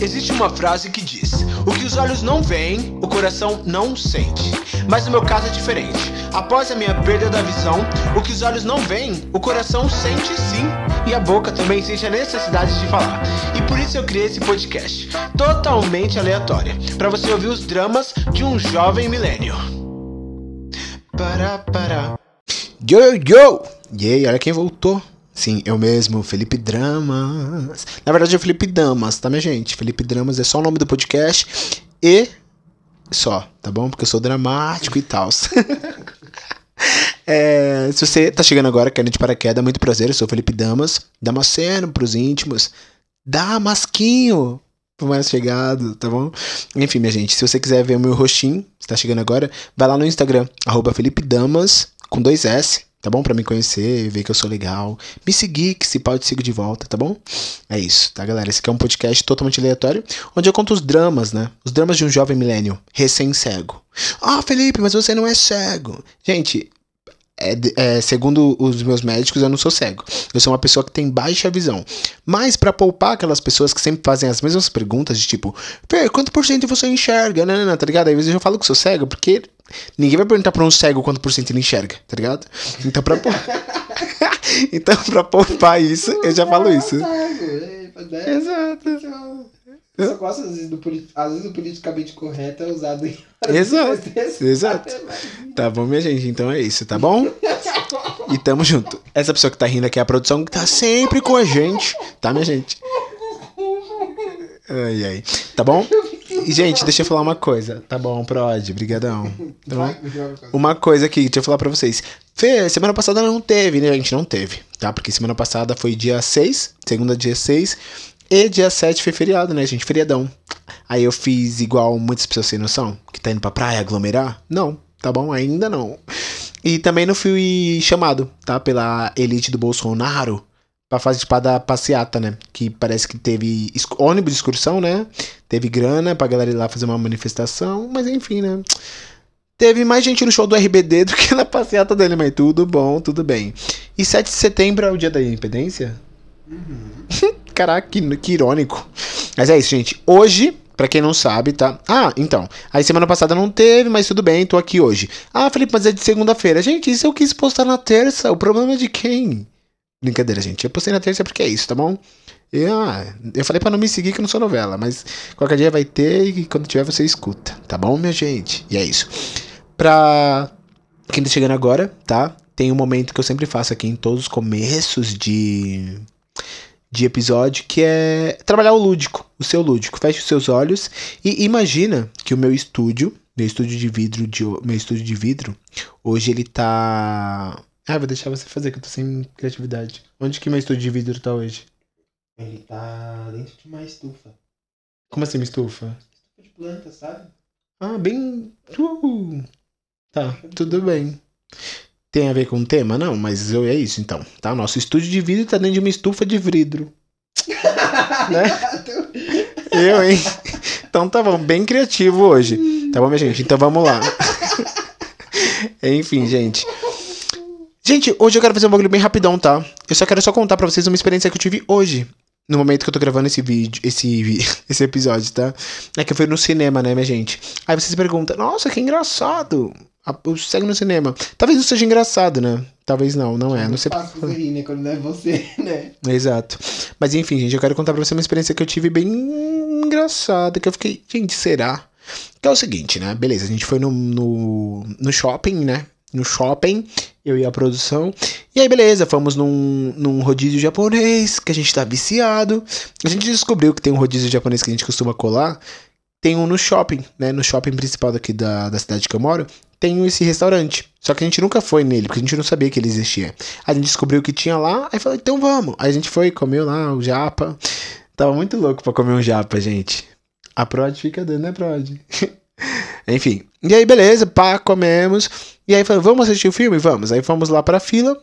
Existe uma frase que diz: O que os olhos não veem, o coração não sente. Mas no meu caso é diferente. Após a minha perda da visão, o que os olhos não veem, o coração sente sim. E a boca também sente a necessidade de falar. E por isso eu criei esse podcast, totalmente aleatório, para você ouvir os dramas de um jovem milênio. Para, para. Yo, yo! E aí, olha quem voltou. Sim, eu mesmo, Felipe Dramas. Na verdade é Felipe Damas, tá, minha gente? Felipe Dramas é só o nome do podcast e só, tá bom? Porque eu sou dramático e tal. é, se você tá chegando agora, querendo de paraquedas, muito prazer, eu sou Felipe Damas. Damasceno pros íntimos. Damasquinho pro mais chegado, tá bom? Enfim, minha gente, se você quiser ver o meu rostinho, você tá chegando agora, vai lá no Instagram, arroba Felipe Damas, com dois S, tá bom? Pra me conhecer, ver que eu sou legal. Me seguir, que se pode sigo de volta, tá bom? É isso, tá, galera? Esse aqui é um podcast totalmente aleatório, onde eu conto os dramas, né? Os dramas de um jovem milênio, recém-cego. Ah, Felipe, mas você não é cego. Gente, é, é, segundo os meus médicos, eu não sou cego. Eu sou uma pessoa que tem baixa visão. Mas para poupar aquelas pessoas que sempre fazem as mesmas perguntas, de tipo, Fê, quanto por cento você enxerga? Não, não, não, tá ligado? Às vezes eu falo que sou cego, porque ninguém vai perguntar pra um cego quanto por cento ele enxerga, tá ligado? Então pra, então, pra poupar isso, eu já falo isso. Exato. Eu gosto, às vezes, do, às vezes o politicamente correto é usado em. Exato. Exato. Tá bom, minha gente. Então é isso, tá bom? E tamo junto. Essa pessoa que tá rindo aqui é a produção que tá sempre com a gente, tá, minha gente? Ai, ai. Tá bom? E, gente, deixa eu falar uma coisa. Tá bom, Prod, brigadão. Bom? Uma coisa aqui, deixa eu falar pra vocês. Fê, semana passada não teve, né, gente? Não teve, tá? Porque semana passada foi dia 6, segunda dia 6. E dia 7 foi feriado, né, gente? Feriadão. Aí eu fiz igual muitas pessoas sem noção, que tá indo pra praia aglomerar. Não, tá bom? Ainda não. E também não fui chamado, tá? Pela elite do Bolsonaro pra fazer tipo, da passeata, né? Que parece que teve ônibus de excursão, né? Teve grana pra galera ir lá fazer uma manifestação, mas enfim, né? Teve mais gente no show do RBD do que na passeata dele, mas tudo bom, tudo bem. E 7 de setembro é o dia da independência? Uhum. Caraca, que, que irônico. Mas é isso, gente. Hoje, Pra quem não sabe, tá? Ah, então. Aí semana passada não teve, mas tudo bem, tô aqui hoje. Ah, Felipe, mas é de segunda-feira. Gente, isso eu quis postar na terça. O problema é de quem? Brincadeira, gente. Eu postei na terça porque é isso, tá bom? E, ah, eu falei pra não me seguir que eu não sou novela, mas qualquer dia vai ter e quando tiver você escuta, tá bom, minha gente? E é isso. Pra quem tá chegando agora, tá? Tem um momento que eu sempre faço aqui em todos os começos de de episódio, que é trabalhar o lúdico, o seu lúdico. Feche os seus olhos e imagina que o meu estúdio, meu estúdio de vidro, de, meu estúdio de vidro, hoje ele tá. Ah, vou deixar você fazer que eu tô sem criatividade. Onde que meu estúdio de vidro tá hoje? Ele tá dentro de uma estufa. Como assim, uma estufa? Estufa de planta, sabe? Ah, bem. Uh. Tá, tudo bem tem a ver com o tema? Não, mas eu, é isso então. Tá? Nosso estúdio de vidro tá dentro de uma estufa de vidro. né? eu, hein? Então tá bom, bem criativo hoje. Tá bom, minha gente? Então vamos lá. Enfim, gente. Gente, hoje eu quero fazer um bagulho bem rapidão, tá? Eu só quero só contar pra vocês uma experiência que eu tive hoje. No momento que eu tô gravando esse vídeo, esse, esse episódio, tá? É que eu fui no cinema, né, minha gente? Aí vocês perguntam, nossa, que engraçado segue no cinema. Talvez não seja engraçado, né? Talvez não, não é. Não sei fácil você rir, né? Quando não é você, né? Exato. Mas enfim, gente, eu quero contar pra você uma experiência que eu tive bem engraçada. Que eu fiquei, gente, será? Que é o seguinte, né? Beleza, a gente foi no, no, no shopping, né? No shopping, eu e a produção. E aí, beleza, fomos num, num rodízio japonês, que a gente tá viciado. A gente descobriu que tem um rodízio japonês que a gente costuma colar. Tem um no shopping, né? No shopping principal daqui da, da cidade que eu moro tem esse restaurante. Só que a gente nunca foi nele, porque a gente não sabia que ele existia. A gente descobriu que tinha lá, aí falou, então vamos. Aí a gente foi, comeu lá o japa. Tava muito louco pra comer um japa, gente. A Prod fica dando, né, Prod? Enfim. E aí, beleza, pá, comemos. E aí falou, vamos assistir o filme? Vamos. Aí fomos lá pra fila.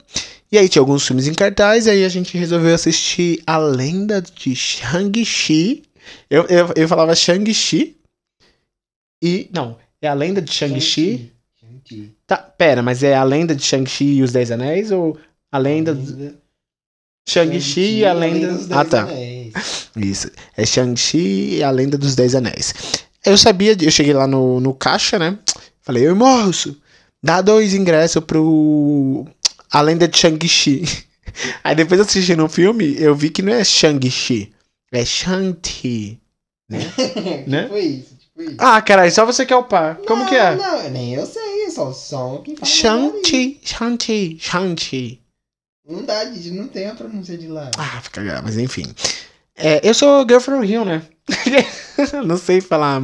E aí tinha alguns filmes em cartaz. E aí a gente resolveu assistir A Lenda de Shang-Chi. Eu, eu, eu falava Shang-Chi. E. Não, é A Lenda de Shang-Chi. Shang Tá, pera, mas é a lenda de Shang-Chi e os Dez Anéis ou a lenda. lenda... Shang-Chi e a lenda. lenda ah, tá. Anéis. Isso. É Shang-Chi e a Lenda dos Dez Anéis. Eu sabia, eu cheguei lá no, no caixa, né? Falei, ô moço, dá dois ingressos pro. A Lenda de Shang-Chi. Aí depois assistindo o filme, eu vi que não é Shang-Chi, é Shang-Chi. Né? né? Tipo isso, tipo isso. Ah, caralho, só você quer o par. Como Não, que é? Não, nem eu sei, só, só quem fala. Shang-Chi, Shang-Chi, Shang-Chi. Não dá, gente, não tem a pronúncia de lá. Ah, fica grave, mas enfim. É, eu sou Girl from Rio, né? não sei falar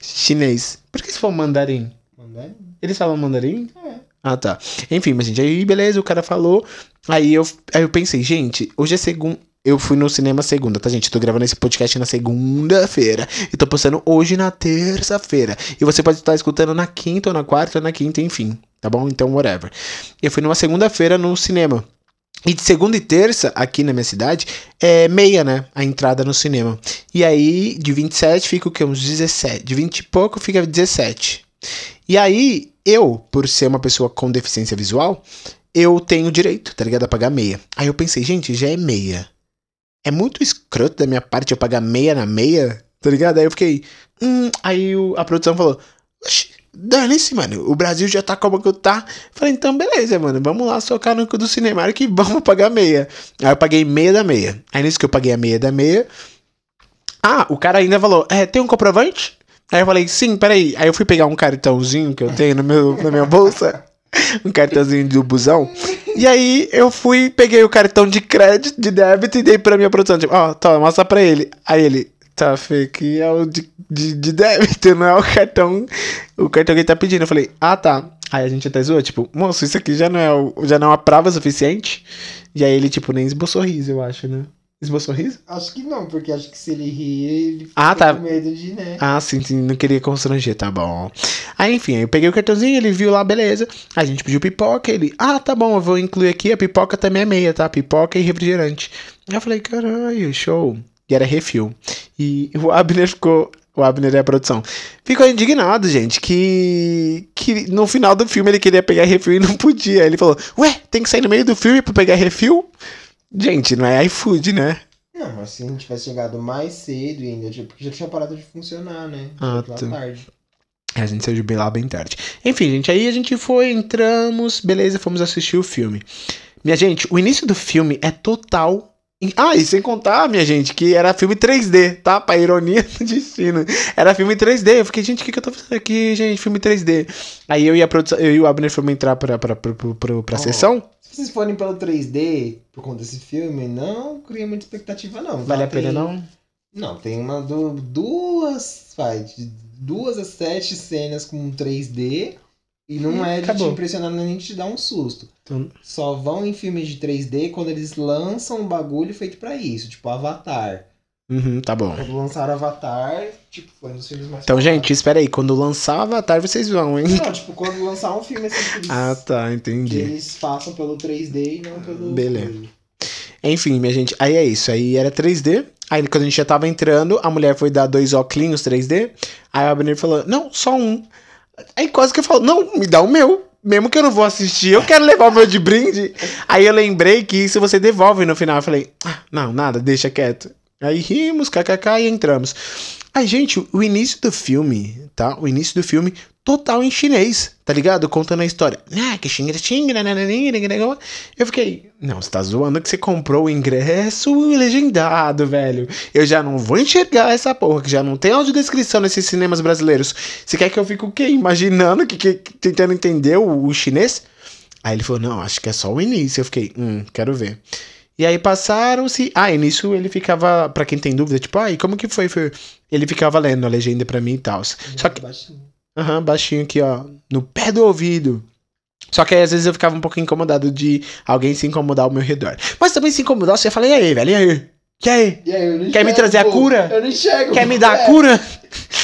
chinês. Por que se for mandarim? Mandarim? Eles falam mandarim? É. Ah, tá. Enfim, mas gente, aí beleza, o cara falou. Aí eu, aí eu pensei, gente, hoje é segunda. Eu fui no cinema segunda, tá, gente? Tô gravando esse podcast na segunda-feira. E tô postando hoje na terça-feira. E você pode estar escutando na quinta ou na quarta ou na quinta, enfim. Tá bom? Então, whatever. Eu fui numa segunda-feira no cinema. E de segunda e terça, aqui na minha cidade, é meia, né? A entrada no cinema. E aí, de 27 fica o quê? Uns 17. De 20 e pouco fica 17. E aí, eu, por ser uma pessoa com deficiência visual, eu tenho direito, tá ligado? A pagar meia. Aí eu pensei, gente, já é meia. É muito escroto da minha parte eu pagar meia na meia, tá ligado? Aí eu fiquei. Hum, aí o- a produção falou: Oxi, dane-se, mano. O Brasil já tá como que tá. Falei, então beleza, mano. Vamos lá socar no cu do cinema que vamos pagar meia. Aí eu paguei meia da meia. Aí nisso que eu paguei a meia da meia. Ah, o cara ainda falou: É, tem um comprovante? Aí eu falei, sim, peraí. Aí eu fui pegar um cartãozinho que eu tenho no meu, na minha bolsa. Um cartãozinho do busão. E aí eu fui, peguei o cartão de crédito, de débito e dei pra minha produção. Tipo, ó, toma, mostra pra ele. Aí ele, tá, Fê, que é o de, de, de débito, não é o cartão. O cartão que ele tá pedindo. Eu falei, ah, tá. Aí a gente até zoou, tipo, moço, isso aqui já não é, já não é uma prova suficiente. E aí ele, tipo, nem esboçou riso, eu acho, né? Esboçou riso? Acho que não, porque acho que se ele rir, ele Ah, fica tá. com medo de, né? Ah, sim, sim, não queria constranger, tá bom. Aí, enfim, aí eu peguei o cartãozinho, ele viu lá, beleza. A gente pediu pipoca, ele, ah, tá bom, eu vou incluir aqui, a pipoca também é meia, tá? Pipoca e refrigerante. Aí eu falei, caralho, show. E era refil. E o Abner ficou. O Abner é a produção. Ficou indignado, gente, que. que no final do filme ele queria pegar refil e não podia. Ele falou, ué, tem que sair no meio do filme pra pegar refil? Gente, não é iFood, né? Não, mas se a gente tivesse chegado mais cedo ainda, porque já tinha parado de funcionar, né? Ah, tá. tarde. É, A gente saiu de lá bem tarde. Enfim, gente, aí a gente foi, entramos, beleza, fomos assistir o filme. Minha gente, o início do filme é total. Ah, e sem contar, minha gente, que era filme 3D, tá? Pra ironia do destino. Era filme 3D. Eu fiquei, gente, o que, que eu tô fazendo aqui, gente? Filme 3D. Aí eu e, a produção, eu e o Abner fomos entrar pra, pra, pra, pra, pra, pra Oh. sessão. Se vocês forem pelo 3D, por conta desse filme, não cria muita expectativa, não. Vale Tá? a pena, Tem- não? Não, tem uma do, duas, vai, de duas a sete cenas com 3D e não Hum, é de acabou. te impressionar nem de te dar um susto. Então- Só vão em filmes de 3D quando eles lançam um bagulho feito pra isso, tipo Avatar. Uhum, tá bom. Quando lançaram Avatar, tipo, foi um dos filmes mais Então, gente, espera aí. Quando lançar Avatar, vocês vão, hein? Não, tipo, quando lançar um filme assim que eles, Ah, tá, que entendi. eles façam pelo 3D e não pelo. Beleza. Enfim, minha gente, aí é isso. Aí era 3D. Aí quando a gente já tava entrando, a mulher foi dar dois óculos 3D. Aí o Abner falou, não, só um. Aí quase que eu falo, não, me dá o meu. Mesmo que eu não vou assistir, eu quero levar o meu de brinde. Aí eu lembrei que isso você devolve no final. Eu falei, ah, não, nada, deixa quieto. Aí rimos, kkk, e entramos. Aí, gente, o início do filme, tá? O início do filme, total em chinês, tá ligado? Contando a história. Ah, que Eu fiquei, não, você tá zoando que você comprou o ingresso legendado, velho. Eu já não vou enxergar essa porra, que já não tem audiodescrição nesses cinemas brasileiros. Você quer que eu fique o quê? Imaginando, que, que- tentando entender o, o chinês? Aí ele falou, não, acho que é só o início. Eu fiquei, hum, quero ver. E aí passaram-se. Ah, e nisso ele ficava, pra quem tem dúvida, tipo, ah, e como que foi? foi? Ele ficava lendo a legenda pra mim e tal. Só que, Baixinho. aham, baixinho aqui, ó, no pé do ouvido. Só que aí às vezes eu ficava um pouco incomodado de alguém se incomodar ao meu redor. Mas também se incomodar, você fala, e aí, velho, e aí? E aí? E aí, Quer me trazer a cura? Eu não enxergo. Quer me dar a É. cura?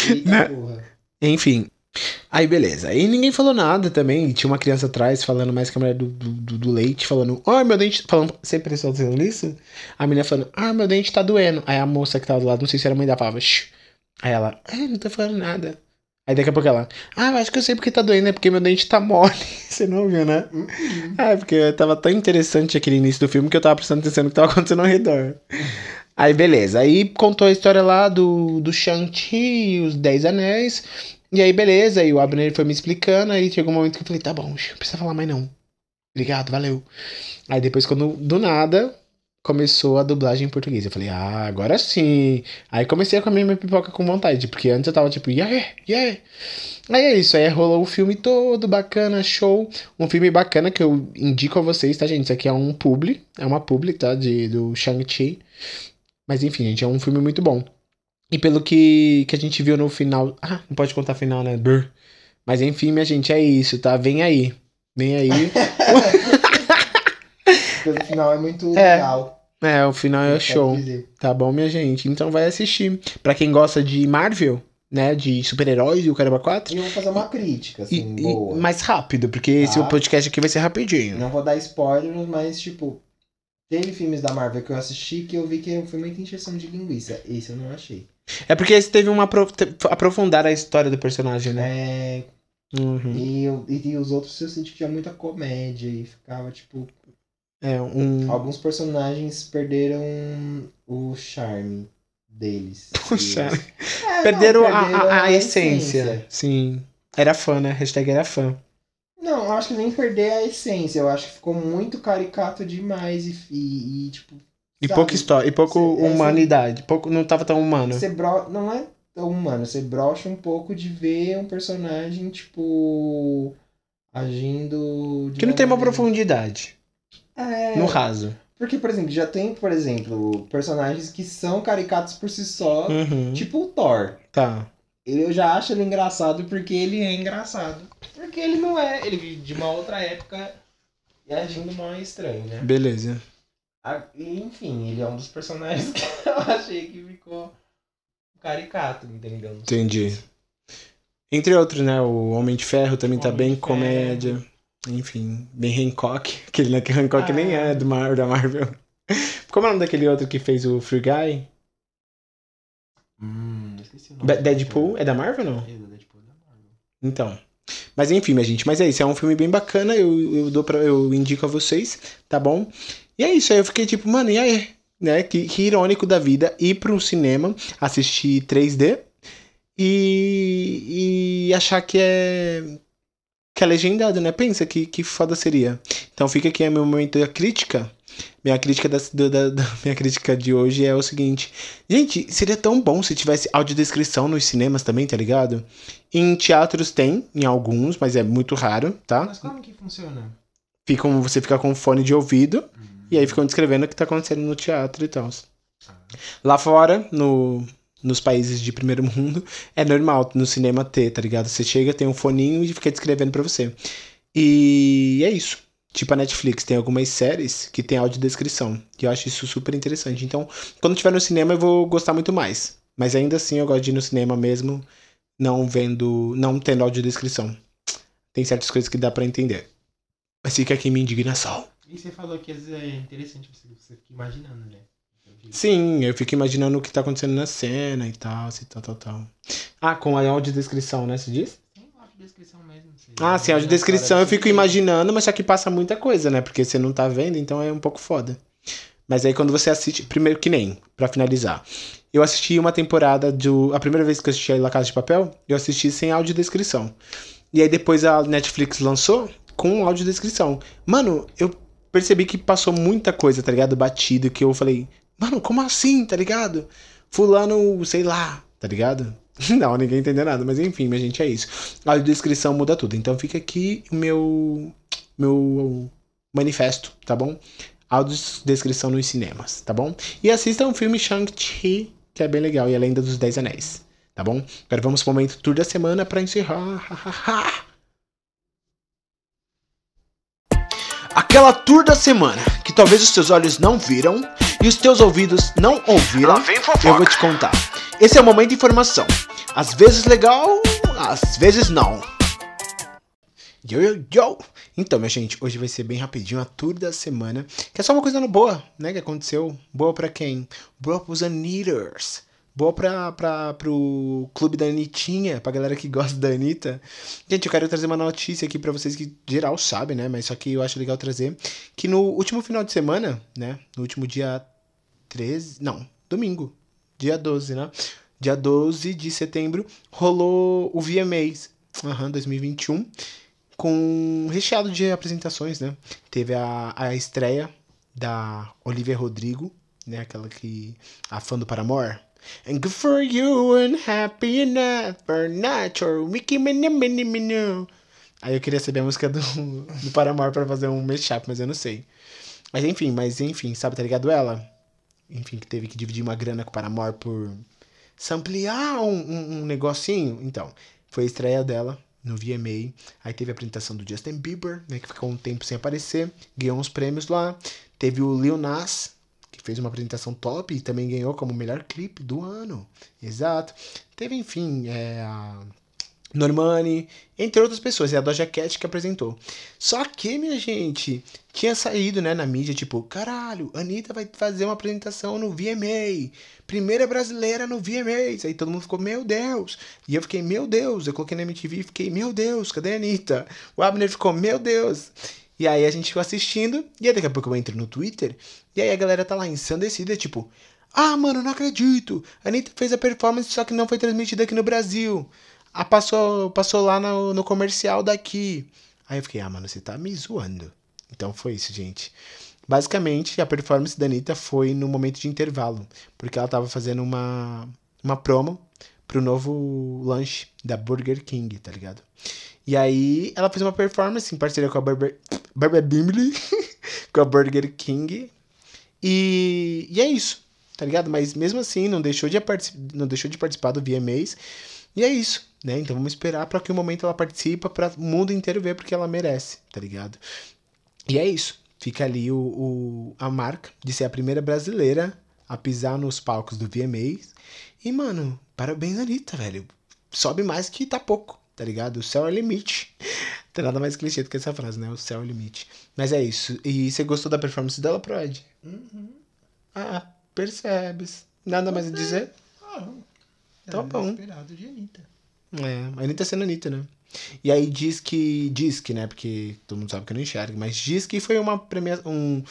Eita Né? porra. Enfim. Aí beleza. Aí ninguém falou nada também. Tinha uma criança atrás falando mais que a mulher do, do, do- leite, falando, ai meu dente. Falando, você prestou atenção nisso? A menina falando, ah, meu dente tá doendo. Aí a moça que tava do lado, não sei se era a mãe dela, falava, Shh. Aí ela, ah, não tô falando nada. Aí daqui a pouco ela, ah, eu acho que eu sei porque tá doendo, é porque meu dente tá mole. Você não ouviu, né? Uhum. Ah, porque tava tão interessante aquele início do filme que eu tava prestando atenção no que tava acontecendo ao redor. Aí, beleza. Aí contou a história lá do, do Shang-Chi e os Dez Anéis. E aí, beleza. Aí o Abner foi me explicando. Aí chegou um momento que eu falei, tá bom, não precisa falar mais não. Obrigado, valeu. Aí depois, quando do nada, começou a dublagem em português. Eu falei, ah, agora sim. Aí comecei a comer minha pipoca com vontade, porque antes eu tava tipo, yeah, yeah. Aí é isso, aí rolou o filme todo bacana, show. Um filme bacana que eu indico a vocês, tá, gente? Isso aqui é um publi, é uma publi, tá? De, do Shang-Chi. Mas enfim, gente, é um filme muito bom. E pelo que, que a gente viu no final. Ah, não pode contar final, né? Brr. Mas enfim, minha gente, é isso, tá? Vem aí. Vem aí. Porque o final é muito é. legal. É, o final é show. Tá bom, minha gente? Então vai assistir. Pra quem gosta de Marvel, né, de super-heróis e o Caramba 4. E eu vou fazer uma crítica, assim, e, boa. E mais rápido, porque tá. esse podcast aqui vai ser rapidinho. Não vou dar spoilers, mas, tipo, teve filmes da Marvel que eu assisti que eu vi que foi muita injeção de linguiça. Esse eu não achei. É porque esse teve uma aprof... aprofundar a história do personagem, né? É. Uhum. E, eu, e, os outros eu senti que tinha muita comédia e ficava, tipo, é, um... Alguns personagens perderam o charme deles. O charme. É, perderam, não, perderam, a, a, a essência. essência. Sim. Era fã, né? Hashtag era fã. Acho que nem perder a essência. Eu acho que ficou muito caricato demais e, e, e tipo. E sabe? pouca história, e pouco cê, humanidade. pouco, não tava tão humano. Você bro... Não é tão humano. Você brocha um pouco de ver um personagem, tipo. agindo. que não tem uma profundidade. É... No raso. Porque, por exemplo, já tem, por exemplo, personagens que são caricatos por si só, uhum. tipo o Thor. Tá. Eu já acho ele engraçado porque ele é engraçado. Porque ele não é. Ele de uma outra época e agindo mal estranho, né? Beleza. enfim, ele é um dos personagens que eu achei que ficou caricato, entendeu? Entendi. Entre outros, né? O Homem de Ferro também o tá Homem bem comédia. Enfim, bem Hancock. Aquele né, que Hancock ah. nem é do Mar, da Marvel. Como é o nome daquele outro que fez o Free Guy? Hum, esqueci o nome. Deadpool? É da Marvel ou não? É, Deadpool é da Marvel. Então. Mas enfim, minha gente. Mas é isso. É um filme bem bacana. Eu, eu, dou pra, eu indico a vocês, tá bom? E é isso. Aí eu fiquei tipo, mano, e aí? Né? Que, que irônico da vida ir para um cinema, assistir 3D e, e achar que é que é legendado, né? Pensa que, que foda seria. Então fica aqui a meu momento da crítica. Minha crítica, da, da, da, minha crítica de hoje é o seguinte. Gente, seria tão bom se tivesse audiodescrição nos cinemas também, tá ligado? Em teatros tem, em alguns, mas é muito raro, tá? Mas como que funciona? Fica, você fica com fone de ouvido uhum. e aí ficam descrevendo o que tá acontecendo no teatro e tal. Ah. Lá fora, no, nos países de primeiro mundo, é normal no cinema ter, tá ligado? Você chega, tem um foninho e fica descrevendo pra você. E é isso. Tipo a Netflix, tem algumas séries que tem audiodescrição. E eu acho isso super interessante. Então, quando tiver no cinema, eu vou gostar muito mais. Mas ainda assim, eu gosto de ir no cinema mesmo, não vendo. não tendo audiodescrição. Tem certas coisas que dá para entender. Mas fica aqui minha indignação. E você falou que às vezes é interessante você, você ficar imaginando, né? Sim, eu fico imaginando o que tá acontecendo na cena e tal, assim, tal, tal, tal. Ah, com a audiodescrição, né? Você diz? Sim, audiodescrição. Ah, sim, a audiodescrição eu fico imaginando, mas só que passa muita coisa, né? Porque você não tá vendo, então é um pouco foda. Mas aí quando você assiste, primeiro que nem, para finalizar. Eu assisti uma temporada do. A primeira vez que eu assisti a La Casa de Papel, eu assisti sem audiodescrição. E aí depois a Netflix lançou com audiodescrição. Mano, eu percebi que passou muita coisa, tá ligado? Batido, que eu falei, Mano, como assim, tá ligado? Fulano, sei lá, tá ligado? Não, ninguém entendeu nada, mas enfim, minha gente, é isso. A descrição muda tudo. Então fica aqui o meu, meu manifesto, tá bom? Audiodescrição nos cinemas, tá bom? E assista o filme Shang-Chi, que é bem legal, e a Lenda dos Dez Anéis, tá bom? Agora vamos pro momento tour da semana para encerrar. Aquela tour da semana que talvez os seus olhos não viram e os teus ouvidos não ouviram, eu vou te contar. Esse é o momento de informação. Às vezes legal, às vezes não. Yo, yo, yo. Então, minha gente, hoje vai ser bem rapidinho a tour da semana, que é só uma coisa boa, né, que aconteceu. Boa para quem? Boa pros Anitters. Boa pra, pra, pro clube da Anitinha, pra galera que gosta da Anitta. Gente, eu quero trazer uma notícia aqui para vocês que geral sabe, né? Mas só que eu acho legal trazer. Que no último final de semana, né? No último dia 13. Não. domingo, dia 12, né? Dia 12 de setembro rolou o VMAs, uhum, 2021, com recheado de apresentações, né? Teve a, a estreia da Olivia Rodrigo, né? Aquela que. a fã do Paramore. And good for you and happy enough for nature, Mickey Minnie Minnie Minnie. Aí eu queria saber a música do, do Paramore pra fazer um mashup, mas eu não sei. Mas enfim, mas enfim, sabe, tá ligado ela? Enfim, que teve que dividir uma grana com o Paramore por samplear um, um, um negocinho. Então, foi a estreia dela no VMA. Aí teve a apresentação do Justin Bieber, né, que ficou um tempo sem aparecer, ganhou uns prêmios lá. Teve o Lil Nas, que fez uma apresentação top e também ganhou como melhor clipe do ano. Exato. Teve, enfim, é, a Normani, entre outras pessoas, é a Doja Cat que apresentou. Só que, minha gente, tinha saído, né, na mídia, tipo, caralho, Anitta vai fazer uma apresentação no VMA, primeira brasileira no VMA. Aí todo mundo ficou, meu Deus. E eu fiquei, meu Deus. Eu coloquei na MTV e fiquei, meu Deus, cadê a Anitta? O Abner ficou, meu Deus. E aí a gente ficou assistindo, e aí daqui a pouco eu entro no Twitter, e aí a galera tá lá ensandecida, tipo, ah, mano, não acredito. A Anitta fez a performance, só que não foi transmitida aqui no Brasil. Ah, passou, passou lá no, no comercial daqui. Aí eu fiquei, ah, mano, você tá me zoando. Então foi isso, gente. Basicamente, a performance da Anitta foi no momento de intervalo, porque ela tava fazendo uma, uma promo pro novo lanche da Burger King, tá ligado? E aí ela fez uma performance em parceria com a Burger, Burger Bimble, com a Burger King. E, e é isso, tá ligado? Mas mesmo assim, não deixou de, não deixou de participar do VMAs. E é isso, né? Então vamos esperar para que o momento ela participe para o mundo inteiro ver porque ela merece, tá ligado? E é isso. Fica ali o, o, a marca de ser a primeira brasileira a pisar nos palcos do VMAs. E, mano, parabéns, Anitta, velho. Sobe mais que tá pouco, tá ligado? O céu é limite. Tem nada mais clichê do que essa frase, né? O céu é limite. Mas é isso. E você gostou da performance dela, Prod? Uhum. Ah, percebes. Nada mais a dizer? Ah. Tá bom. esperado de Anitta. É, a Anitta sendo Anitta, né? E aí diz que. Diz que, né? Porque todo mundo sabe que eu não enxergo, mas diz que foi uma premiação. Um,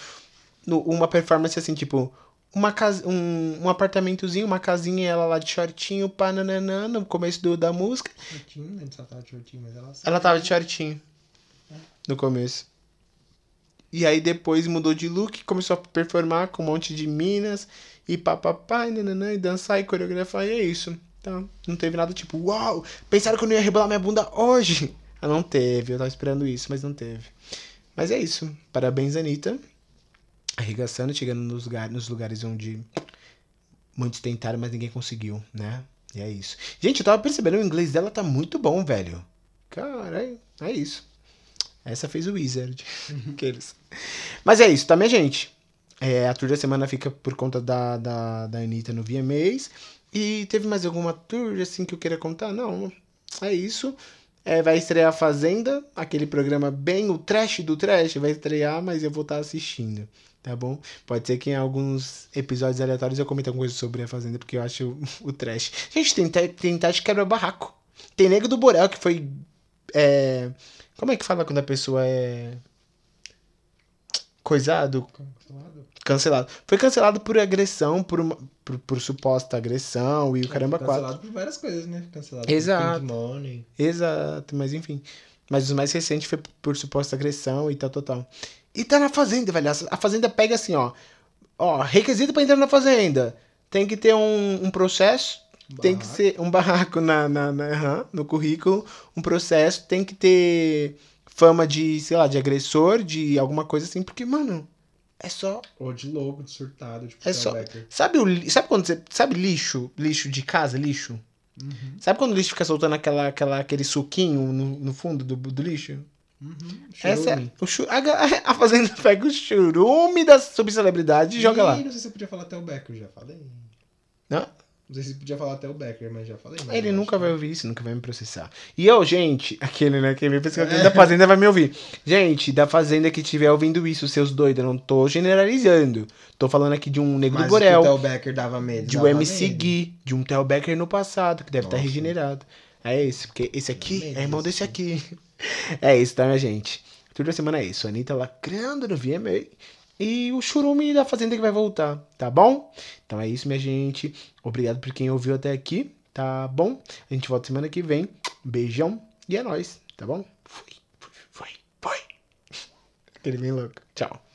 uma performance assim, tipo. Uma casa, um, um apartamentozinho, uma casinha, ela lá de shortinho, pá, nananã, no começo do, da música. Shortinho, né? Só tava de shortinho, mas ela Ela tava de shortinho. No começo. E aí depois mudou de look, começou a performar com um monte de minas. E papapá, e nananã, e dançar e coreografar, e é isso. Tá? Não teve nada tipo, uau, pensaram que eu não ia rebolar minha bunda hoje. Ah, não teve, eu tava esperando isso, mas não teve. Mas é isso. Parabéns, Anitta. Arregaçando, chegando nos lugares, nos lugares onde muitos tentaram, mas ninguém conseguiu, né? E é isso. Gente, eu tava percebendo, o inglês dela tá muito bom, velho. Caralho, é isso. Essa fez o Wizard. Mas é isso, tá, minha gente? É, a tour da semana fica por conta da, da, da Anitta no VMAs. E teve mais alguma tour assim que eu queira contar? Não. É isso. É, vai estrear a Fazenda, aquele programa bem o trash do trash. Vai estrear, mas eu vou estar assistindo. Tá bom? Pode ser que em alguns episódios aleatórios eu comente alguma coisa sobre a Fazenda, porque eu acho o trash. Gente, tem, te- tem Tati quebra-barraco. Tem Nego do Borel, que foi. É, como é que fala quando a pessoa é. Coisado? Cancelado? Cancelado. Foi cancelado por agressão, por, uma, por, por suposta agressão e o caramba quatro. Cancelado por várias coisas, né? Cancelado Exato. por Pink Money. Exato, mas enfim. Mas o mais recente foi por suposta agressão e tal, tal, tal. E tá na fazenda, velho. A fazenda pega assim, ó. Ó, requisito pra entrar na fazenda. Tem que ter um, um processo. Tem que Barraco. ser um barraco na, na, na- no currículo. Um processo. Tem que ter fama de, sei lá, de agressor, de alguma coisa assim. Porque, mano, é só Ou de louco, de surtado, tipo É só- Becker. Sabe o sabe quando você sabe lixo, lixo de casa, lixo? Uhum. Sabe quando o lixo fica soltando aquela, aquela aquele suquinho no, no fundo do, do lixo? Uhum. Essa é o chu, a, a fazenda pega o churume da subcelebridade e joga lá. Não sei se você podia falar até o Becker, já falei. Não? Não sei se podia falar até o Becker, mas já falei. mas Ele nunca vai ouvir isso, nunca vai me processar. E eu, gente, aquele, né, quem me pensa que da Fazenda vai me ouvir. Gente, da Fazenda que estiver ouvindo isso, seus doidos, eu não tô generalizando. Tô falando aqui de um Negro Mas do o que o Borel. Theo Becker dava medo. De um MC medo. Gui, de um Theo Becker no passado, que deve estar Nossa. regenerado. É esse, porque esse aqui é irmão desse aqui. É isso, tá, minha gente? Tudo da semana é isso. A Anitta lacrando no VMA. e o churume da fazenda que vai voltar, tá bom? Então é isso, minha gente. Obrigado por quem ouviu até aqui, tá bom? A gente volta semana que vem. Beijão e é nóis, tá bom? Fui, fui, fui, fui. Aquele bem louco. Tchau.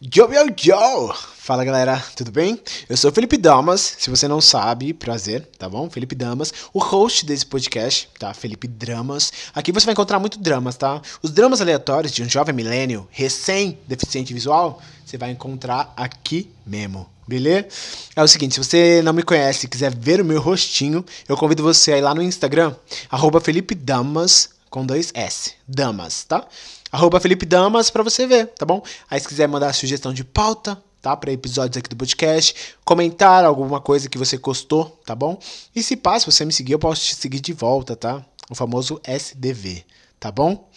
Yo, yo, yo! Fala galera, tudo bem? Eu sou Felipe Damas, se você não sabe, prazer, tá bom? Felipe Damas, o host desse podcast, tá? Felipe Dramas. Aqui você vai encontrar muito dramas, tá? Os dramas aleatórios de um jovem milênio recém-deficiente visual, você vai encontrar aqui mesmo, beleza? É o seguinte, se você não me conhece e quiser ver o meu rostinho, eu convido você a ir lá no Instagram, arroba Felipe Damas, com dois S, Damas, tá? Arroba Felipe Damas pra você ver, tá bom? Aí se quiser mandar sugestão de pauta, tá? Para episódios aqui do podcast, comentar alguma coisa que você gostou, tá bom? E se passa, você me seguir, eu posso te seguir de volta, tá? O famoso SDV, tá bom?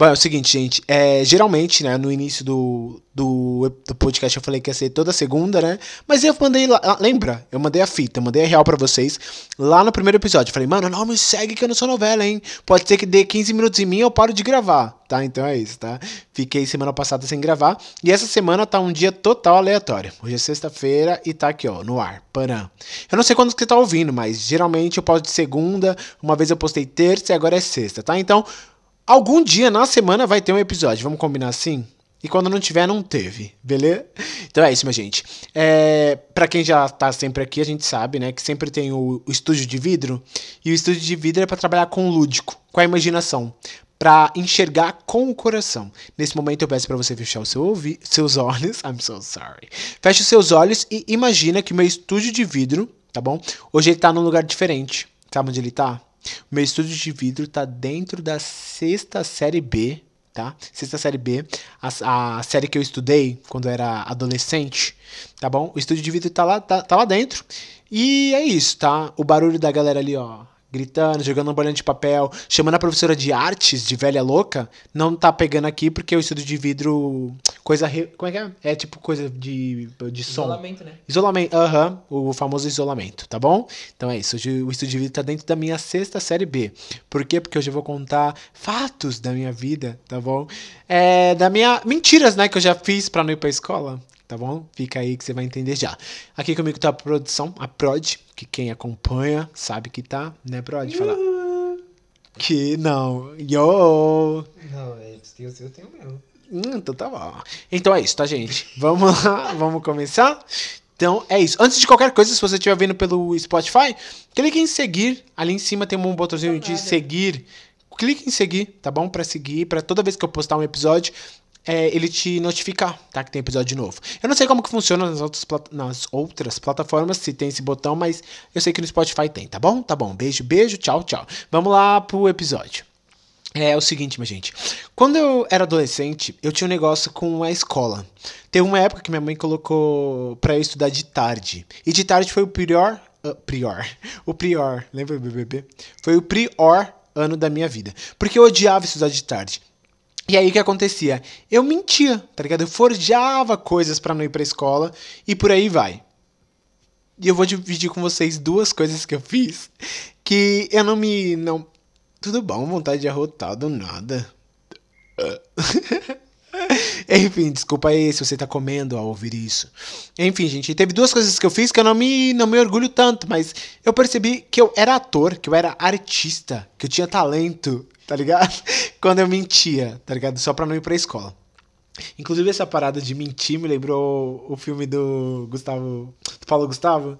Bom, é o seguinte, gente, é, geralmente, né, no início do, do, do, podcast eu falei que ia ser toda segunda, né? Mas eu mandei ah, lembra? Eu mandei a fita, mandei a real para vocês lá no primeiro episódio. Eu falei, mano, não me segue que eu não sou novela, hein? Pode ser que dê 15 minutos em mim eu paro de gravar, tá? Então é isso, tá? Fiquei semana passada sem gravar e essa semana tá um dia total aleatório. Hoje é sexta-feira e tá aqui, ó, no ar, param. Eu não sei quando que você tá ouvindo, mas geralmente eu posto de segunda, uma vez eu postei terça e agora é sexta, tá? Então, Algum dia na semana vai ter um episódio, vamos combinar assim? E quando não tiver, não teve, beleza? Então é isso, minha gente. É, para quem já tá sempre aqui, a gente sabe, né, que sempre tem o, o estúdio de vidro. E o estúdio de vidro é para trabalhar com o lúdico, com a imaginação, para enxergar com o coração. Nesse momento eu peço para você fechar seu ouvi seus olhos. I'm so sorry. Feche os seus olhos e imagina que o meu estúdio de vidro, tá bom? Hoje ele tá num lugar diferente. Sabe onde ele tá? O meu estúdio de vidro tá dentro da sexta série B, tá? Sexta série B, a, a série que eu estudei quando eu era adolescente, tá bom? O estúdio de vidro tá lá, tá, tá lá dentro. E é isso, tá? O barulho da galera ali, ó, gritando, jogando um bolinho de papel, chamando a professora de artes de velha louca, não tá pegando aqui porque o estúdio de vidro. Coisa. Re, como é que é? É tipo coisa de, de som. Isolamento, né? Isolamento, aham. o famoso isolamento, tá bom? Então é isso. Hoje o estúdio de vidro tá dentro da minha sexta série B. Por quê? Porque hoje eu vou contar fatos da minha vida, tá bom? É, da minha. Mentiras, né? Que eu já fiz pra não ir pra escola tá bom? Fica aí que você vai entender já. Aqui comigo tá a produção, a Prod, que quem acompanha sabe que tá, né, Prod? Fala. Que não. Yo! Não, é, tem o seu, tem o meu. Hum, então tá bom. Então é isso, tá, gente? Vamos lá, vamos começar? Então é isso. Antes de qualquer coisa, se você estiver vendo pelo Spotify, clique em seguir. Ali em cima tem um botãozinho de seguir. Clique em seguir, tá bom? Para seguir, para toda vez que eu postar um episódio, é, ele te notificar, tá? Que tem episódio novo. Eu não sei como que funciona nas outras, nas outras plataformas, se tem esse botão, mas eu sei que no Spotify tem, tá bom? Tá bom. Beijo, beijo, tchau, tchau. Vamos lá pro episódio. É, é o seguinte, minha gente. Quando eu era adolescente, eu tinha um negócio com a escola. Teve uma época que minha mãe colocou pra eu estudar de tarde. E de tarde foi o pior. Uh, prior. O prior. Lembra do BBB? Foi o prior ano da minha vida. Porque eu odiava estudar de tarde. E aí o que acontecia? Eu mentia, tá ligado? Eu forjava coisas para não ir pra escola e por aí vai. E eu vou dividir com vocês duas coisas que eu fiz que eu não me. não Tudo bom, vontade de arrotar do nada. Enfim, desculpa aí se você tá comendo ao ouvir isso. Enfim, gente, teve duas coisas que eu fiz que eu não me, não me orgulho tanto, mas eu percebi que eu era ator, que eu era artista, que eu tinha talento tá ligado? Quando eu mentia, tá ligado? Só pra não ir pra escola. Inclusive, essa parada de mentir me lembrou o filme do Gustavo. Do Paulo Gustavo?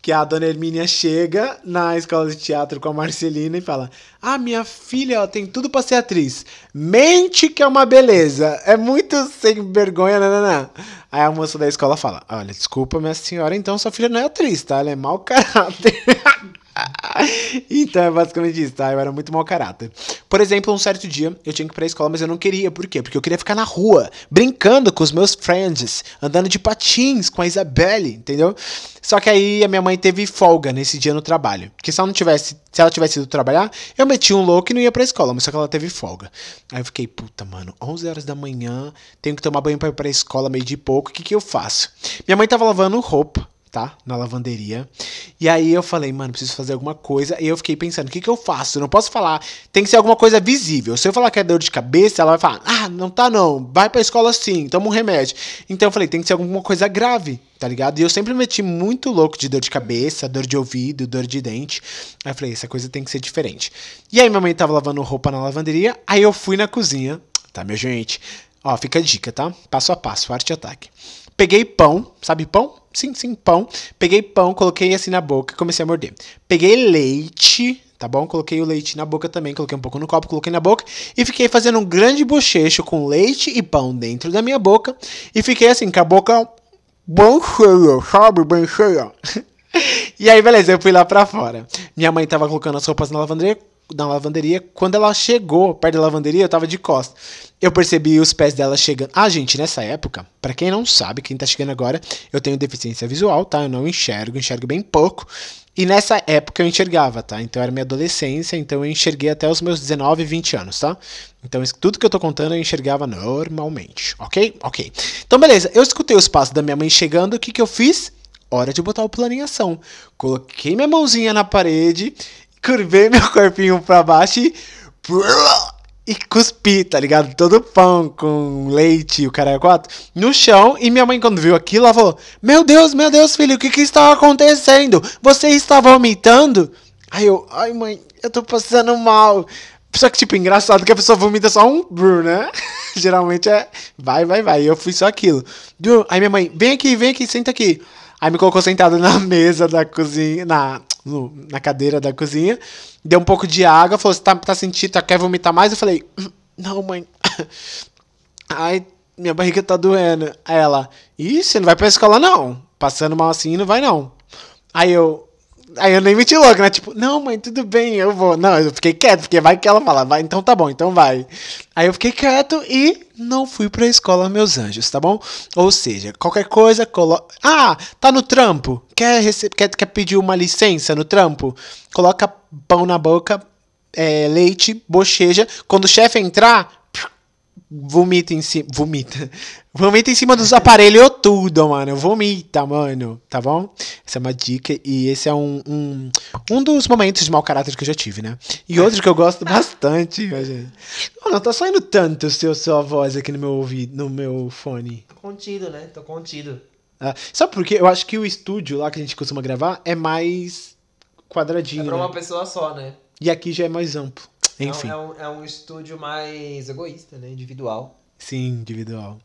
Que a dona Hermínia chega na escola de teatro com a Marcelina e fala: Ah, minha filha ela tem tudo pra ser atriz. Mente que é uma beleza. É muito sem vergonha, não. Aí a moça da escola fala: Olha, desculpa, minha senhora, então sua filha não é atriz, tá? Ela é mau caráter. então é basicamente isso, tá? Eu era muito mau caráter. Por exemplo, um certo dia eu tinha que ir pra escola, mas eu não queria. Por quê? Porque eu queria ficar na rua, brincando com os meus friends, andando de patins com a Isabelle, entendeu? Só que aí a minha mãe teve folga nesse dia no trabalho. Porque se ela não tivesse, se ela tivesse ido trabalhar, eu metia um louco e não ia pra escola, mas só que ela teve folga. Aí eu fiquei, puta, mano, 11 horas da manhã, tenho que tomar banho pra ir pra escola meio de pouco, o que que eu faço? Minha mãe tava lavando roupa tá? Na lavanderia. E aí eu falei, mano, preciso fazer alguma coisa. E eu fiquei pensando, o que, que eu faço? Eu não posso falar, tem que ser alguma coisa visível. Se eu falar que é dor de cabeça, ela vai falar, ah, não tá não, vai pra escola sim, toma um remédio. Então eu falei, tem que ser alguma coisa grave, tá ligado? E eu sempre meti muito louco de dor de cabeça, dor de ouvido, dor de dente. Aí eu falei, essa coisa tem que ser diferente. E aí minha mãe tava lavando roupa na lavanderia, aí eu fui na cozinha, tá, minha gente? Ó, fica a dica, tá? Passo a passo, arte e ataque. Peguei pão, sabe pão? Sim, sim, pão. Peguei pão, coloquei assim na boca e comecei a morder. Peguei leite, tá bom? Coloquei o leite na boca também, coloquei um pouco no copo, coloquei na boca e fiquei fazendo um grande bochecho com leite e pão dentro da minha boca e fiquei assim, com a boca bem cheia, sabe? Bem cheia. e aí, beleza, eu fui lá pra fora. Minha mãe tava colocando as roupas na lavanderia, na lavanderia. Quando ela chegou perto da lavanderia, eu tava de costas. Eu percebi os pés dela chegando. Ah, gente, nessa época, para quem não sabe, quem tá chegando agora, eu tenho deficiência visual, tá? Eu não enxergo, enxergo bem pouco. E nessa época eu enxergava, tá? Então era minha adolescência, então eu enxerguei até os meus 19, 20 anos, tá? Então tudo que eu tô contando eu enxergava normalmente, ok? Ok. Então beleza, eu escutei os passos da minha mãe chegando, o que que eu fiz? Hora de botar o plano em ação. Coloquei minha mãozinha na parede, curvei meu corpinho pra baixo e e cuspi, tá ligado? Todo pão com leite, o cara é quatro, no chão. E minha mãe, quando viu aquilo, ela falou: Meu Deus, meu Deus, filho, o que que está acontecendo? Você está vomitando? Aí eu, ai mãe, eu tô passando mal. Só que, tipo, engraçado que a pessoa vomita só um brrr, né? Geralmente é vai, vai, vai. Eu fui só aquilo. Aí minha mãe, vem aqui, vem aqui, senta aqui. Aí me colocou sentado na mesa da cozinha, na, no, na cadeira da cozinha deu um pouco de água, falou: Você tá, tá sentindo, tá, quer vomitar mais? Eu falei: hum, Não, mãe. Ai, minha barriga tá doendo. Aí ela: Ih, você não vai pra escola não. Passando mal assim, não vai não. Aí eu. Aí eu nem meti louco, né? Tipo, não, mãe, tudo bem, eu vou. Não, eu fiquei quieto, porque vai que ela fala, vai, então tá bom, então vai. Aí eu fiquei quieto e não fui pra escola, meus anjos, tá bom? Ou seja, qualquer coisa, colo... Ah, tá no trampo? Quer, rece... quer, quer pedir uma licença no trampo? Coloca pão na boca, é, leite, bocheja. Quando o chefe entrar, vomita em cima. Vomita. Vomita em cima dos aparelhos tudo, mano. Vomita, mano. Tá bom? Essa é uma dica. E esse é um, um, um dos momentos de mau caráter que eu já tive, né? E outro que eu gosto bastante. Mano, tá saindo tanto o seu, sua voz aqui no meu ouvido, no meu fone. Tô contido, né? Tô contido. Ah, sabe por quê? Eu acho que o estúdio lá que a gente costuma gravar é mais quadradinho. É pra uma né? pessoa só, né? E aqui já é mais amplo. Enfim. É um, é um estúdio mais egoísta, né? Individual. Sim, individual.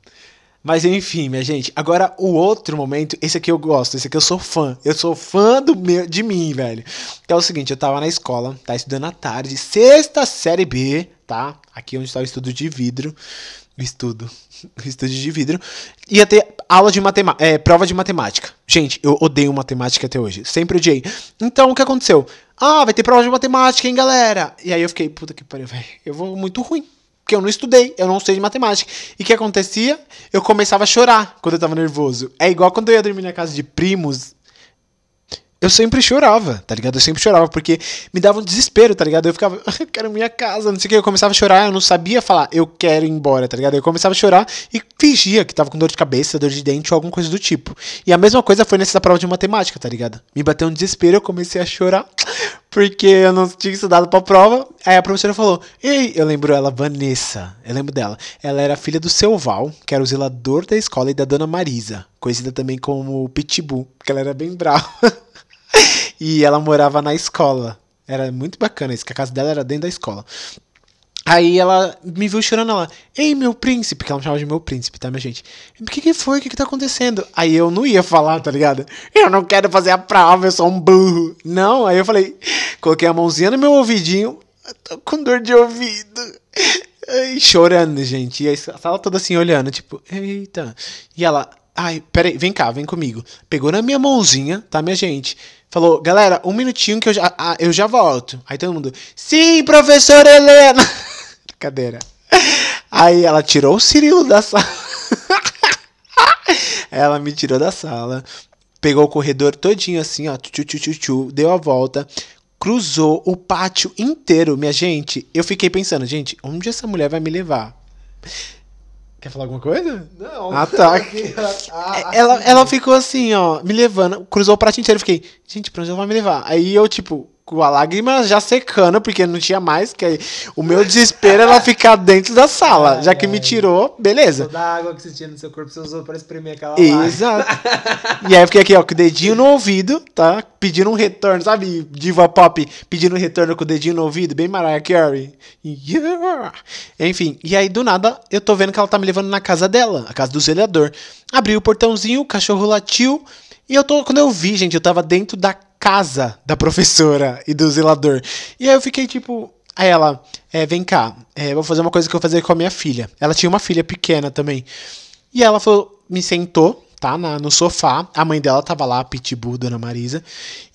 Mas enfim, minha gente. Agora o outro momento, esse aqui eu gosto, esse aqui eu sou fã. Eu sou fã do meu, de mim, velho. Que é o seguinte, eu tava na escola, tá estudando à tarde, sexta série B, tá? Aqui onde tá o estudo de vidro. O estudo. O estudo de vidro. Ia ter aula de matemática. É, prova de matemática. Gente, eu odeio matemática até hoje. Sempre odiei. Então, o que aconteceu? Ah, vai ter prova de matemática, hein, galera? E aí eu fiquei, puta que pariu, velho. Eu vou muito ruim. Porque eu não estudei, eu não sei de matemática. E o que acontecia? Eu começava a chorar quando eu tava nervoso. É igual quando eu ia dormir na casa de primos eu sempre chorava, tá ligado? Eu sempre chorava, porque me dava um desespero, tá ligado? Eu ficava, eu quero minha casa, não sei o que. Eu começava a chorar, eu não sabia falar, eu quero ir embora, tá ligado? Eu começava a chorar e fingia que tava com dor de cabeça, dor de dente ou alguma coisa do tipo. E a mesma coisa foi nessa prova de matemática, tá ligado? Me bateu um desespero, eu comecei a chorar, porque eu não tinha estudado pra prova. Aí a professora falou, ei, eu lembro ela, Vanessa, eu lembro dela. Ela era filha do seu Val, que era o zelador da escola, e da dona Marisa, conhecida também como Pitbull, porque ela era bem brava. e ela morava na escola. Era muito bacana isso, que a casa dela era dentro da escola. Aí ela me viu chorando ela, ei, meu príncipe, que ela me chamava de meu príncipe, tá, minha gente? O que que foi? O que que tá acontecendo? Aí eu não ia falar, tá ligado? Eu não quero fazer a prova, eu sou um burro. Não, aí eu falei, coloquei a mãozinha no meu ouvidinho, tô com dor de ouvido. Ai, chorando, gente. E a sala toda assim olhando, tipo, eita. E ela, ai, peraí, vem cá, vem comigo. Pegou na minha mãozinha, tá, minha gente? Falou, galera, um minutinho que eu já, ah, eu já volto. Aí todo mundo, sim, professora Helena. Cadeira. Aí ela tirou o Cirilo da sala. ela me tirou da sala, pegou o corredor todinho assim, ó, tchu, tchu, tchu, tchu, deu a volta, cruzou o pátio inteiro, minha gente. Eu fiquei pensando, gente, onde essa mulher vai me levar? Quer falar alguma coisa? Não. Ah, tá. Aqui, a- a- Ela, ela ficou assim, ó, me levando, cruzou o prato inteiro. Eu fiquei, gente, pra onde ela vai me levar? Aí eu, tipo, com a lágrima já secando, porque não tinha mais, que aí o meu desespero era ficar dentro da sala. Já que me tirou, beleza. Toda a água que você tinha no seu corpo, você usou pra espremer aquela lágrima. Exato. E aí eu fiquei aqui, ó, com o dedinho no ouvido, tá? Pedindo um retorno, sabe? Diva pop pedindo um retorno com o dedinho no ouvido, bem Mariah Carey. Yeah. Enfim, e aí do nada eu tô vendo que ela tá me levando na casa dela, a casa do zelador. Abri o portãozinho, o cachorro latiu. E eu tô, quando eu vi, gente, eu tava dentro da casa da professora e do zelador. E aí eu fiquei tipo. Aí ela, é, vem cá, é, vou fazer uma coisa que eu fazer com a minha filha. Ela tinha uma filha pequena também. E ela falou, me sentou, tá? na- no sofá. A mãe dela tava lá, Pitbull, Dona Marisa.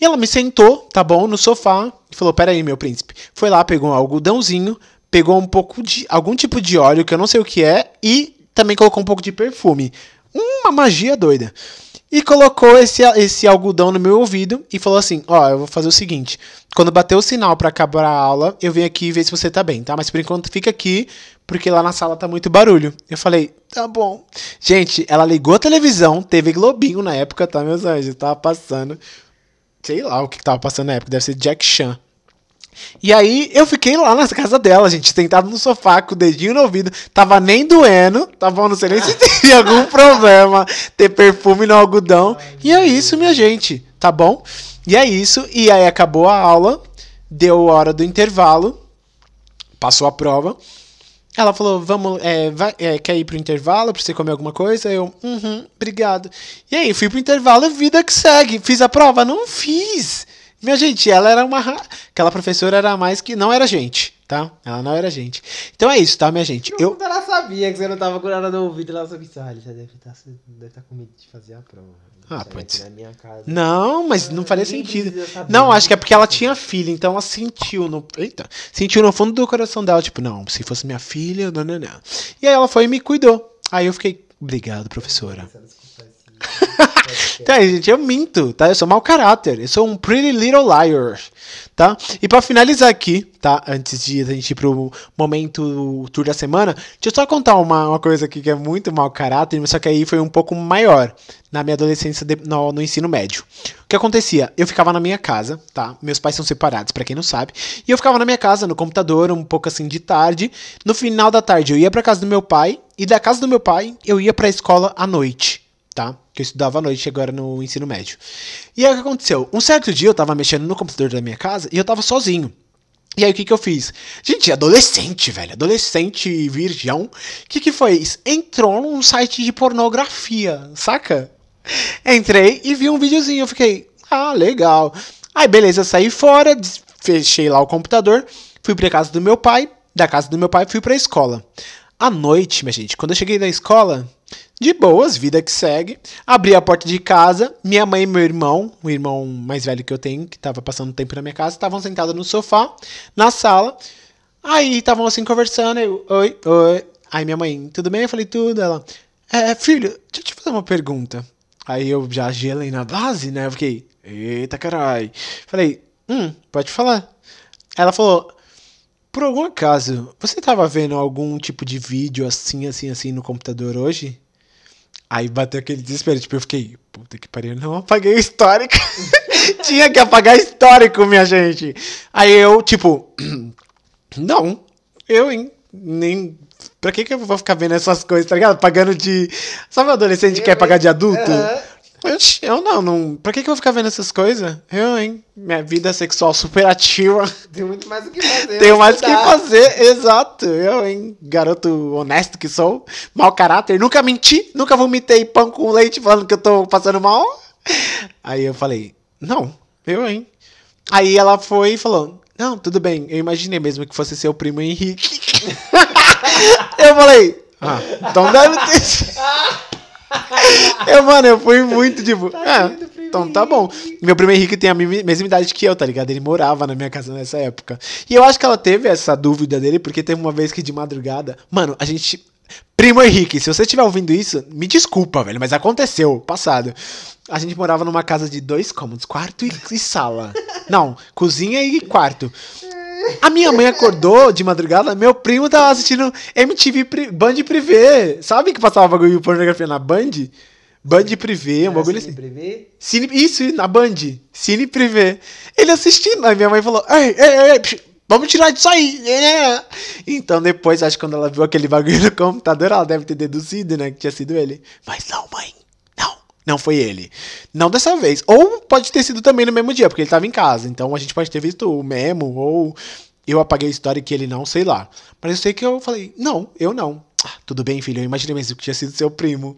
E ela me sentou, tá bom, no sofá. E falou: Peraí, meu príncipe. Foi lá, pegou um algodãozinho, pegou um pouco de. algum tipo de óleo, que eu não sei o que é, e também colocou um pouco de perfume. Uma magia doida. E colocou esse, esse algodão no meu ouvido e falou assim: Ó, eu vou fazer o seguinte. Quando bater o sinal pra acabar a aula, eu venho aqui ver se você tá bem, tá? Mas por enquanto fica aqui, porque lá na sala tá muito barulho. Eu falei, tá bom. Gente, ela ligou a televisão, teve Globinho na época, tá, meus anjos? Tava passando. Sei lá o que tava passando na época, deve ser Jack Chan. E aí eu fiquei lá na casa dela, gente, sentado no sofá com o dedinho no ouvido, tava nem doendo, tá bom? Não sei nem se teria algum problema ter perfume no algodão. E é isso, minha gente, tá bom? E é isso, e aí acabou a aula, deu hora do intervalo, passou a prova. Ela falou, vamos, é, vai, é, quer ir pro intervalo pra você comer alguma coisa? Eu, uhum, obrigado. E aí, fui pro intervalo, vida que segue. Fiz a prova? Não fiz. Minha gente, ela era uma. Aquela professora era mais que. Não era gente, tá? Ela não era gente. Então é isso, tá, minha gente? Eu. Ela sabia que você não tava com nada no ouvido, ela sabia que ah, ele já deve estar deve tá com medo de fazer a prova. Ah, Sai pode casa. Não, mas não faria Ninguém sentido. Não, acho que é porque ela tinha filha, então ela sentiu no. Eita! Sentiu no fundo do coração dela, tipo, não, se fosse minha filha, não, não, não. E aí ela foi e me cuidou. Aí eu fiquei, obrigado, professora. Se ela escutar esse Então, gente, eu minto, tá? Eu sou mau caráter. Eu sou um pretty little liar, tá? E pra finalizar aqui, tá? Antes de a gente ir pro momento tour da semana, deixa eu só contar uma, uma coisa aqui que é muito mau caráter, só que aí foi um pouco maior na minha adolescência de- no, no ensino médio. O que acontecia? Eu ficava na minha casa, tá? Meus pais são separados, pra quem não sabe. E eu ficava na minha casa, no computador, um pouco assim de tarde. No final da tarde eu ia pra casa do meu pai, e da casa do meu pai eu ia pra escola à noite tá? Que eu estudava à noite agora no ensino médio. E aí o que aconteceu? Um certo dia eu tava mexendo no computador da minha casa e eu tava sozinho. E aí o que que eu fiz? Gente, adolescente, velho, adolescente virgão. O que que foi isso? Entrou num site de pornografia, saca? Entrei e vi um videozinho, eu fiquei, ah, legal. Aí beleza, saí fora, fechei lá o computador, fui pra casa do meu pai, da casa do meu pai fui pra escola. À noite, minha gente, quando eu cheguei da escola, de boas, vida que segue. Abri a porta de casa, minha mãe e meu irmão, o irmão mais velho que eu tenho, que tava passando tempo na minha casa, estavam sentados no sofá, na sala. Aí estavam assim conversando, eu, oi, oi. Aí minha mãe, tudo bem? Eu falei, tudo. Ela, é, filho, deixa eu te fazer uma pergunta. Aí eu já gelei na base, né? Eu fiquei, eita carai. Falei, hum, pode falar. Ela falou, por algum acaso, você tava vendo algum tipo de vídeo assim, assim, assim no computador hoje? Aí bateu aquele desespero, tipo, eu fiquei, puta que pariu, não apaguei o histórico. Tinha que apagar histórico, minha gente. Aí eu, tipo, não, eu, hein, nem. Pra que que eu vou ficar vendo essas coisas, tá ligado? Pagando de. Sabe o adolescente que quer pagar de adulto? Eu não, não. Pra que que eu vou ficar vendo essas coisas? Eu, hein? Minha vida sexual super ativa. Tem muito mais o que fazer. Tenho mais o que fazer, exato. Eu, hein? Garoto honesto que sou, mau caráter, nunca menti, nunca vomitei pão com leite falando que eu tô passando mal. Aí eu falei, não, eu, hein? Aí ela foi e falou, não, tudo bem, eu imaginei mesmo que fosse seu primo Henrique. eu falei, ah, então deve ter. sido." eu, mano, eu fui muito tipo, ah, do primo então tá bom. Meu primo Henrique tem a mesma idade que eu, tá ligado? Ele morava na minha casa nessa época. E eu acho que ela teve essa dúvida dele, porque teve uma vez que de madrugada. Mano, a gente. Primo Henrique, se você estiver ouvindo isso, me desculpa, velho, mas aconteceu, passado. A gente morava numa casa de dois cômodos, quarto e, e sala. Não, cozinha e quarto. A minha mãe acordou de madrugada, meu primo tava assistindo MTV Pri- Band Privé. Sabe que passava bagulho de pornografia na Band? Band Privé, um bagulho assim. Cine, isso, na Band. Cine Privé. Ele assistindo, aí minha mãe falou: Ei, ei, ei, ei, psh, vamos tirar disso aí. É. Então depois, acho que quando ela viu aquele bagulho no computador, ela deve ter deduzido, né, que tinha sido ele. Mas não, mãe. Não, foi ele. Não dessa vez. Ou pode ter sido também no mesmo dia, porque ele tava em casa. Então a gente pode ter visto o memo, ou eu apaguei a história que ele não, sei lá. Mas eu sei que eu falei: Não, eu não. Ah, tudo bem, filho, eu imaginei mesmo que tinha sido seu primo.